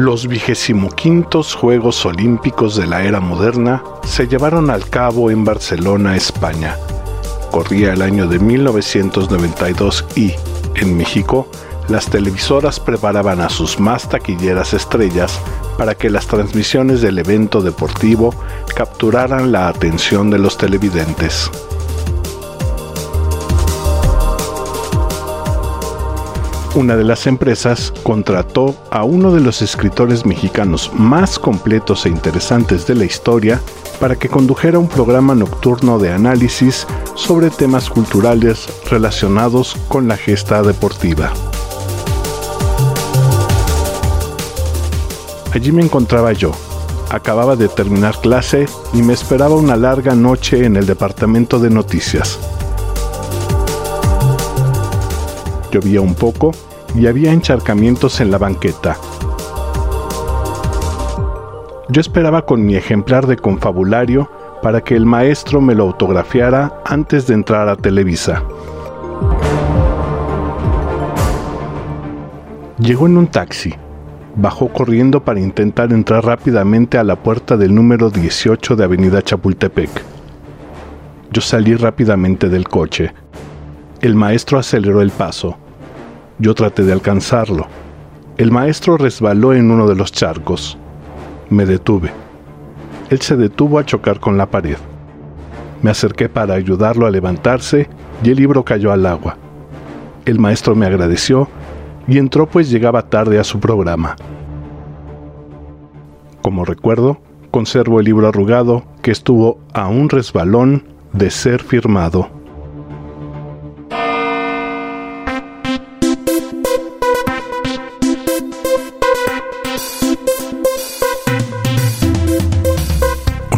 Los vigésimoquintos Juegos Olímpicos de la era moderna se llevaron al cabo en Barcelona, España. Corría el año de 1992 y, en México, las televisoras preparaban a sus más taquilleras estrellas para que las transmisiones del evento deportivo capturaran la atención de los televidentes. Una de las empresas contrató a uno de los escritores mexicanos más completos e interesantes de la historia para que condujera un programa nocturno de análisis sobre temas culturales relacionados con la gesta deportiva. Allí me encontraba yo. Acababa de terminar clase y me esperaba una larga noche en el departamento de noticias. Llovía un poco y había encharcamientos en la banqueta. Yo esperaba con mi ejemplar de confabulario para que el maestro me lo autografiara antes de entrar a Televisa. Llegó en un taxi. Bajó corriendo para intentar entrar rápidamente a la puerta del número 18 de Avenida Chapultepec. Yo salí rápidamente del coche. El maestro aceleró el paso. Yo traté de alcanzarlo. El maestro resbaló en uno de los charcos. Me detuve. Él se detuvo a chocar con la pared. Me acerqué para ayudarlo a levantarse y el libro cayó al agua. El maestro me agradeció y entró pues llegaba tarde a su programa. Como recuerdo, conservo el libro arrugado que estuvo a un resbalón de ser firmado.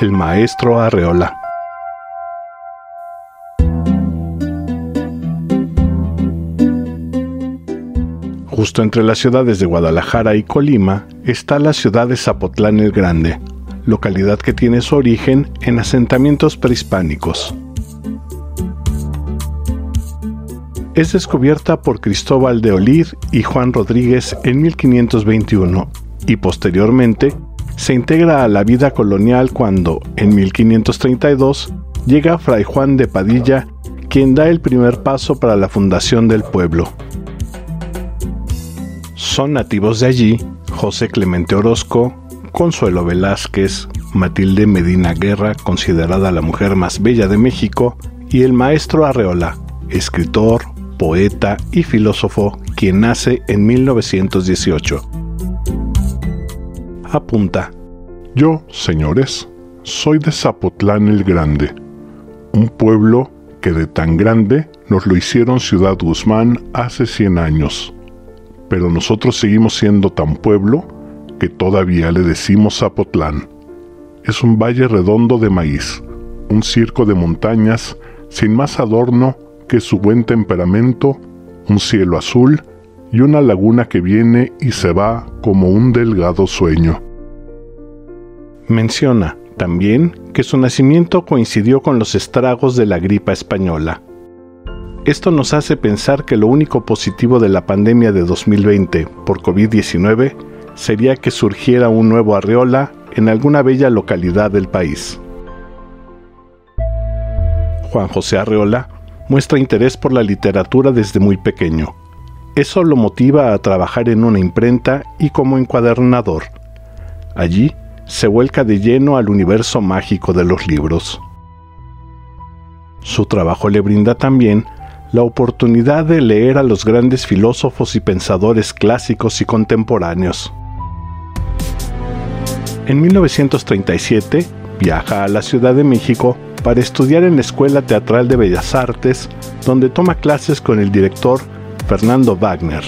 el maestro Arreola. Justo entre las ciudades de Guadalajara y Colima está la ciudad de Zapotlán el Grande, localidad que tiene su origen en asentamientos prehispánicos. Es descubierta por Cristóbal de Olid y Juan Rodríguez en 1521 y posteriormente se integra a la vida colonial cuando, en 1532, llega Fray Juan de Padilla, quien da el primer paso para la fundación del pueblo. Son nativos de allí José Clemente Orozco, Consuelo Velázquez, Matilde Medina Guerra, considerada la mujer más bella de México, y el maestro Arreola, escritor, poeta y filósofo, quien nace en 1918 apunta, Yo, señores, soy de Zapotlán el Grande, un pueblo que de tan grande nos lo hicieron Ciudad Guzmán hace 100 años. Pero nosotros seguimos siendo tan pueblo que todavía le decimos Zapotlán. Es un valle redondo de maíz, un circo de montañas sin más adorno que su buen temperamento, un cielo azul y una laguna que viene y se va como un delgado sueño. Menciona también que su nacimiento coincidió con los estragos de la gripa española. Esto nos hace pensar que lo único positivo de la pandemia de 2020 por COVID-19 sería que surgiera un nuevo Arreola en alguna bella localidad del país. Juan José Arreola muestra interés por la literatura desde muy pequeño eso lo motiva a trabajar en una imprenta y como encuadernador. Allí se vuelca de lleno al universo mágico de los libros. Su trabajo le brinda también la oportunidad de leer a los grandes filósofos y pensadores clásicos y contemporáneos. En 1937 viaja a la Ciudad de México para estudiar en la Escuela Teatral de Bellas Artes, donde toma clases con el director Fernando Wagner.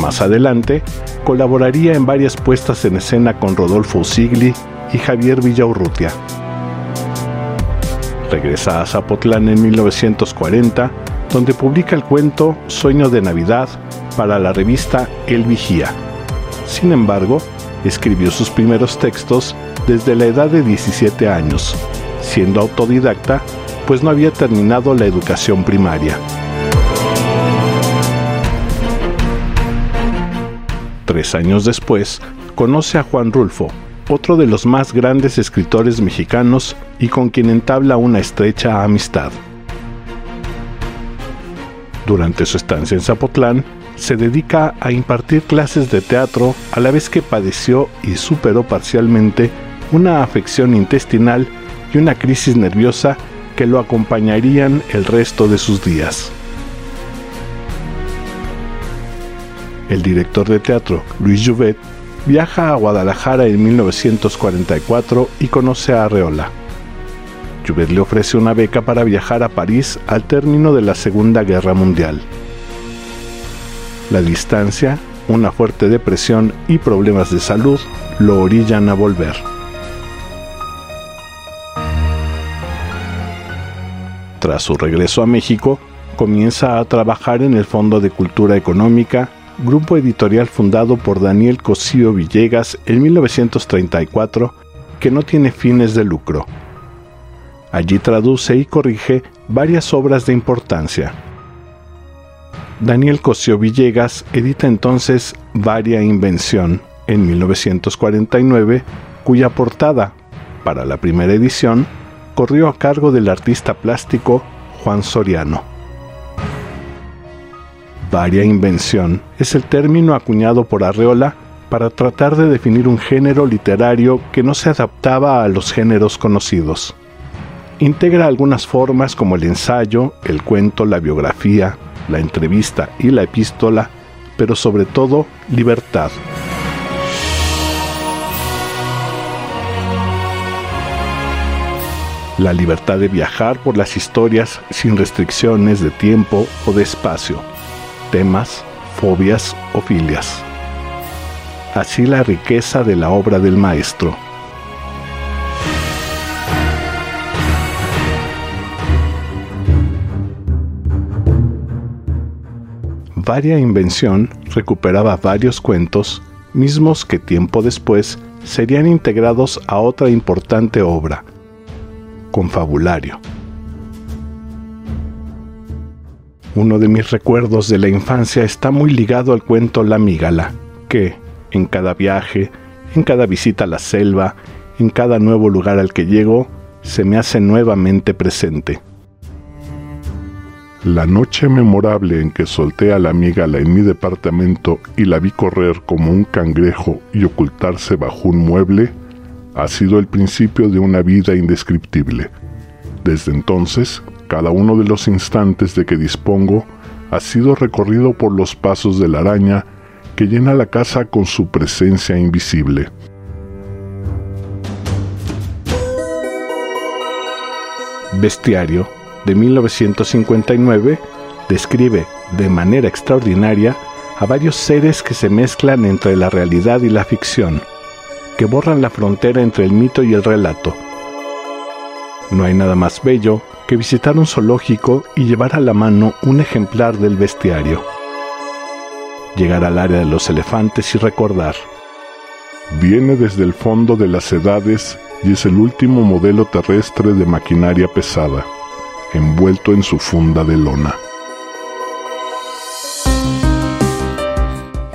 Más adelante, colaboraría en varias puestas en escena con Rodolfo Sigli y Javier Villaurrutia. Regresa a Zapotlán en 1940, donde publica el cuento Sueño de Navidad para la revista El Vigía. Sin embargo, escribió sus primeros textos desde la edad de 17 años, siendo autodidacta, pues no había terminado la educación primaria. Tres años después, conoce a Juan Rulfo, otro de los más grandes escritores mexicanos y con quien entabla una estrecha amistad. Durante su estancia en Zapotlán, se dedica a impartir clases de teatro a la vez que padeció y superó parcialmente una afección intestinal y una crisis nerviosa que lo acompañarían el resto de sus días. El director de teatro Luis Jouvet viaja a Guadalajara en 1944 y conoce a Arreola. Jouvet le ofrece una beca para viajar a París al término de la Segunda Guerra Mundial. La distancia, una fuerte depresión y problemas de salud lo orillan a volver. Tras su regreso a México, comienza a trabajar en el Fondo de Cultura Económica grupo editorial fundado por Daniel Cosío Villegas en 1934 que no tiene fines de lucro. Allí traduce y corrige varias obras de importancia. Daniel Cosío Villegas edita entonces Varia Invención en 1949, cuya portada, para la primera edición, corrió a cargo del artista plástico Juan Soriano. Varia invención es el término acuñado por Arreola para tratar de definir un género literario que no se adaptaba a los géneros conocidos. Integra algunas formas como el ensayo, el cuento, la biografía, la entrevista y la epístola, pero sobre todo libertad. La libertad de viajar por las historias sin restricciones de tiempo o de espacio temas, fobias o filias. Así la riqueza de la obra del maestro. Varia Invención recuperaba varios cuentos, mismos que tiempo después serían integrados a otra importante obra, Confabulario. Uno de mis recuerdos de la infancia está muy ligado al cuento La Migala, que, en cada viaje, en cada visita a la selva, en cada nuevo lugar al que llego, se me hace nuevamente presente. La noche memorable en que solté a la amígala en mi departamento y la vi correr como un cangrejo y ocultarse bajo un mueble, ha sido el principio de una vida indescriptible. Desde entonces cada uno de los instantes de que dispongo ha sido recorrido por los pasos de la araña que llena la casa con su presencia invisible. Bestiario de 1959 describe de manera extraordinaria a varios seres que se mezclan entre la realidad y la ficción, que borran la frontera entre el mito y el relato. No hay nada más bello que visitar un zoológico y llevar a la mano un ejemplar del bestiario. Llegar al área de los elefantes y recordar. Viene desde el fondo de las edades y es el último modelo terrestre de maquinaria pesada, envuelto en su funda de lona.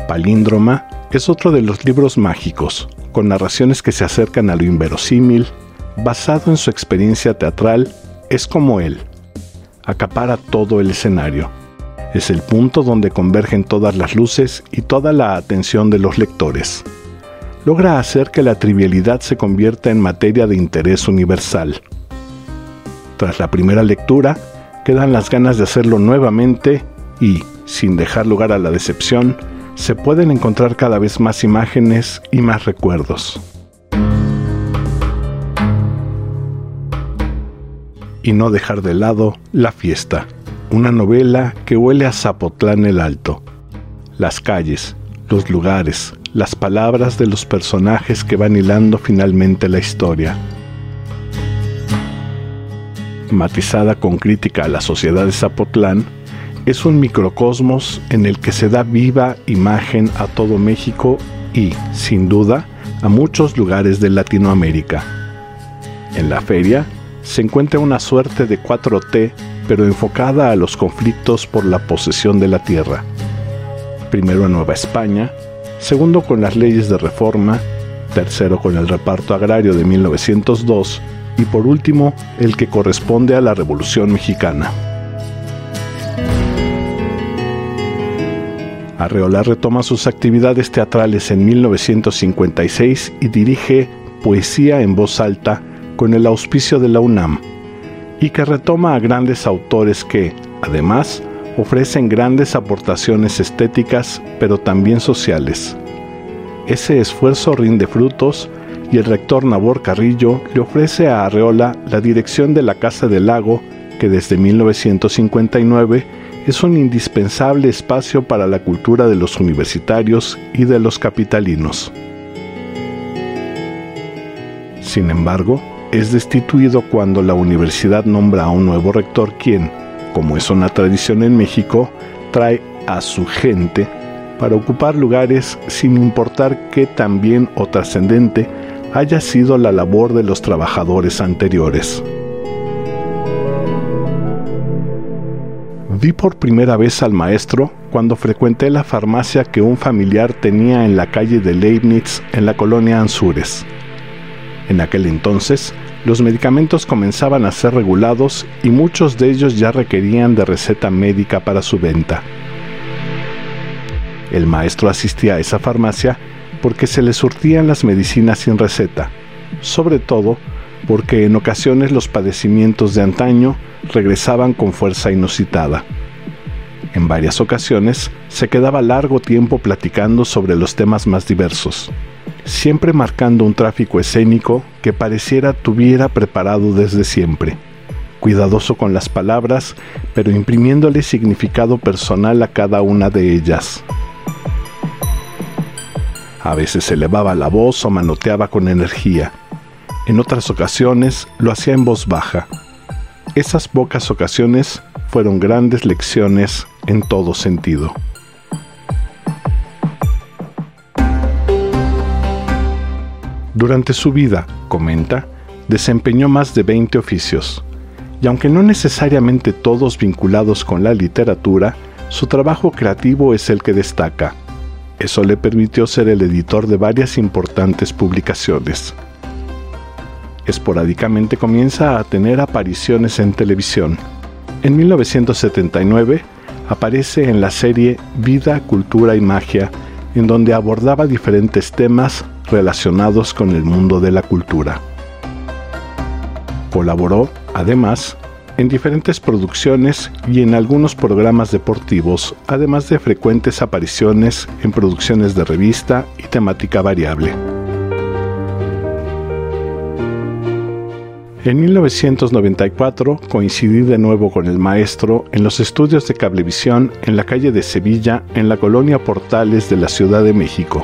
Palíndroma es otro de los libros mágicos, con narraciones que se acercan a lo inverosímil, basado en su experiencia teatral es como él. Acapara todo el escenario. Es el punto donde convergen todas las luces y toda la atención de los lectores. Logra hacer que la trivialidad se convierta en materia de interés universal. Tras la primera lectura, quedan las ganas de hacerlo nuevamente y, sin dejar lugar a la decepción, se pueden encontrar cada vez más imágenes y más recuerdos. Y no dejar de lado La fiesta, una novela que huele a Zapotlán el Alto. las calles, los lugares, las palabras de los personajes que van hilando finalmente la historia. Matizada con crítica a la sociedad de Zapotlán, es un microcosmos en el que se da viva imagen a todo México y, sin duda, a muchos lugares de Latinoamérica. En la feria se encuentra una suerte de 4T, pero enfocada a los conflictos por la posesión de la tierra. Primero en Nueva España, segundo con las leyes de reforma, tercero con el reparto agrario de 1902 y por último el que corresponde a la Revolución Mexicana. Arreola retoma sus actividades teatrales en 1956 y dirige Poesía en voz alta con el auspicio de la UNAM, y que retoma a grandes autores que, además, ofrecen grandes aportaciones estéticas, pero también sociales. Ese esfuerzo rinde frutos y el rector Nabor Carrillo le ofrece a Arreola la dirección de la Casa del Lago, que desde 1959 es un indispensable espacio para la cultura de los universitarios y de los capitalinos. Sin embargo, es destituido cuando la universidad nombra a un nuevo rector quien, como es una tradición en México, trae a su gente para ocupar lugares sin importar qué tan bien o trascendente haya sido la labor de los trabajadores anteriores. Vi por primera vez al maestro cuando frecuenté la farmacia que un familiar tenía en la calle de Leibniz en la colonia Anzures. En aquel entonces, los medicamentos comenzaban a ser regulados y muchos de ellos ya requerían de receta médica para su venta. El maestro asistía a esa farmacia porque se le surtían las medicinas sin receta, sobre todo porque en ocasiones los padecimientos de antaño regresaban con fuerza inusitada. En varias ocasiones se quedaba largo tiempo platicando sobre los temas más diversos, siempre marcando un tráfico escénico que pareciera tuviera preparado desde siempre, cuidadoso con las palabras, pero imprimiéndole significado personal a cada una de ellas. A veces elevaba la voz o manoteaba con energía. En otras ocasiones lo hacía en voz baja. Esas pocas ocasiones fueron grandes lecciones en todo sentido. Durante su vida, comenta, desempeñó más de 20 oficios, y aunque no necesariamente todos vinculados con la literatura, su trabajo creativo es el que destaca. Eso le permitió ser el editor de varias importantes publicaciones. Esporádicamente comienza a tener apariciones en televisión. En 1979 aparece en la serie Vida, Cultura y Magia, en donde abordaba diferentes temas relacionados con el mundo de la cultura. Colaboró, además, en diferentes producciones y en algunos programas deportivos, además de frecuentes apariciones en producciones de revista y temática variable. En 1994 coincidí de nuevo con el maestro en los estudios de cablevisión en la calle de Sevilla, en la colonia Portales de la Ciudad de México.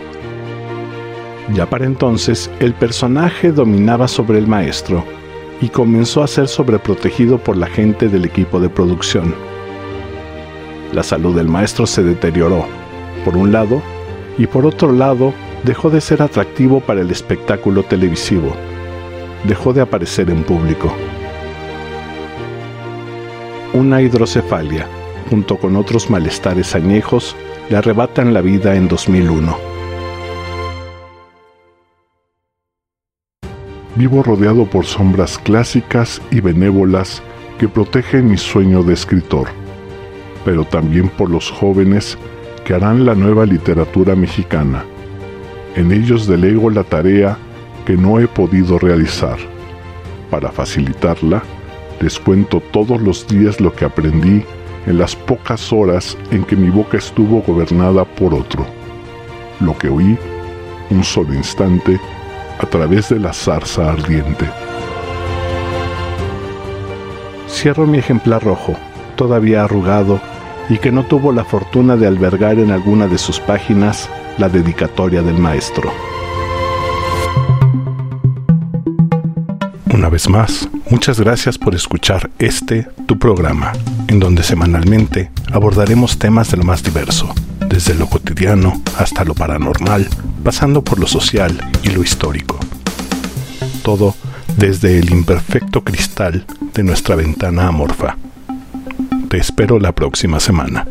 Ya para entonces, el personaje dominaba sobre el maestro y comenzó a ser sobreprotegido por la gente del equipo de producción. La salud del maestro se deterioró, por un lado, y por otro lado, dejó de ser atractivo para el espectáculo televisivo dejó de aparecer en público. Una hidrocefalia, junto con otros malestares añejos, le arrebatan la vida en 2001. Vivo rodeado por sombras clásicas y benévolas que protegen mi sueño de escritor, pero también por los jóvenes que harán la nueva literatura mexicana. En ellos delego la tarea que no he podido realizar. Para facilitarla, les cuento todos los días lo que aprendí en las pocas horas en que mi boca estuvo gobernada por otro. Lo que oí, un solo instante, a través de la zarza ardiente. Cierro mi ejemplar rojo, todavía arrugado y que no tuvo la fortuna de albergar en alguna de sus páginas la dedicatoria del maestro. Una vez más, muchas gracias por escuchar este, tu programa, en donde semanalmente abordaremos temas de lo más diverso, desde lo cotidiano hasta lo paranormal, pasando por lo social y lo histórico. Todo desde el imperfecto cristal de nuestra ventana amorfa. Te espero la próxima semana.